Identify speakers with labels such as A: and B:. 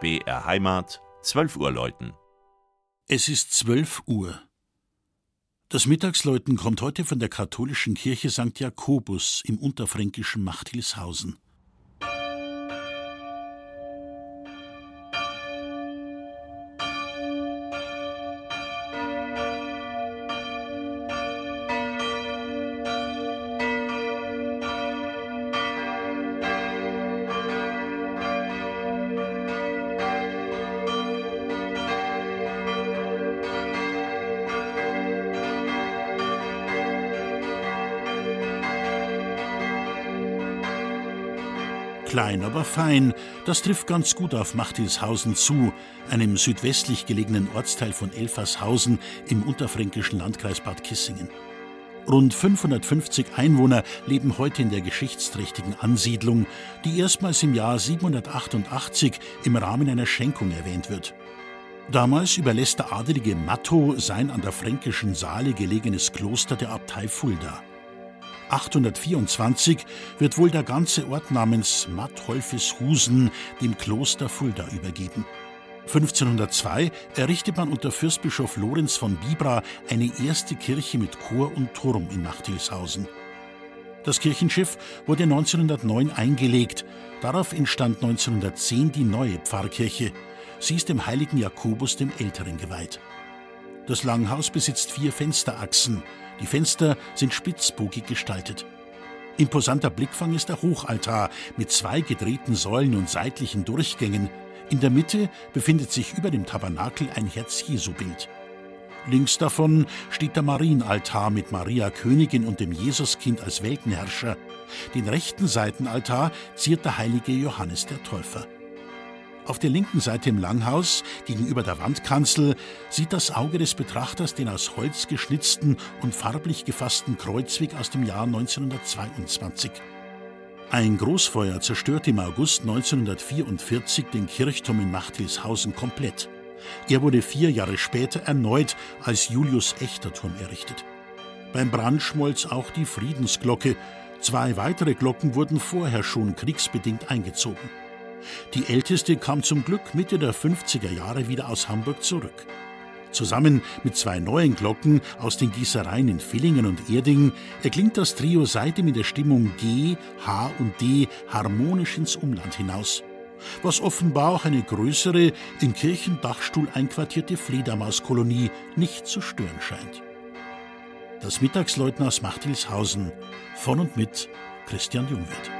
A: BR Heimat, 12 Uhr läuten.
B: Es ist 12 Uhr. Das Mittagsläuten kommt heute von der katholischen Kirche St. Jakobus im unterfränkischen Machthilshausen. Klein, aber fein, das trifft ganz gut auf Machtilshausen zu, einem südwestlich gelegenen Ortsteil von Elfershausen im unterfränkischen Landkreis Bad Kissingen. Rund 550 Einwohner leben heute in der geschichtsträchtigen Ansiedlung, die erstmals im Jahr 788 im Rahmen einer Schenkung erwähnt wird. Damals überlässt der adelige Matto sein an der fränkischen Saale gelegenes Kloster der Abtei Fulda. 824 wird wohl der ganze Ort namens Matholfishusen dem Kloster Fulda übergeben. 1502 errichtet man unter Fürstbischof Lorenz von Bibra eine erste Kirche mit Chor und Turm in Nachtilshausen. Das Kirchenschiff wurde 1909 eingelegt. Darauf entstand 1910 die neue Pfarrkirche. Sie ist dem heiligen Jakobus dem Älteren geweiht. Das Langhaus besitzt vier Fensterachsen. Die Fenster sind spitzbogig gestaltet. Imposanter Blickfang ist der Hochaltar mit zwei gedrehten Säulen und seitlichen Durchgängen. In der Mitte befindet sich über dem Tabernakel ein Herz-Jesu-Bild. Links davon steht der Marienaltar mit Maria Königin und dem Jesuskind als Weltenherrscher. Den rechten Seitenaltar ziert der heilige Johannes der Täufer. Auf der linken Seite im Langhaus, gegenüber der Wandkanzel, sieht das Auge des Betrachters den aus Holz geschnitzten und farblich gefassten Kreuzweg aus dem Jahr 1922. Ein Großfeuer zerstörte im August 1944 den Kirchturm in Machtilshausen komplett. Er wurde vier Jahre später erneut als Julius-Echter-Turm errichtet. Beim Brand schmolz auch die Friedensglocke. Zwei weitere Glocken wurden vorher schon kriegsbedingt eingezogen. Die älteste kam zum Glück Mitte der 50er Jahre wieder aus Hamburg zurück. Zusammen mit zwei neuen Glocken aus den Gießereien in Villingen und Erding erklingt das Trio seitdem in der Stimmung G, H und D harmonisch ins Umland hinaus. Was offenbar auch eine größere, in Kirchendachstuhl einquartierte Fledermauskolonie nicht zu stören scheint. Das Mittagsläuten aus Machtilshausen von und mit Christian Jungwirth.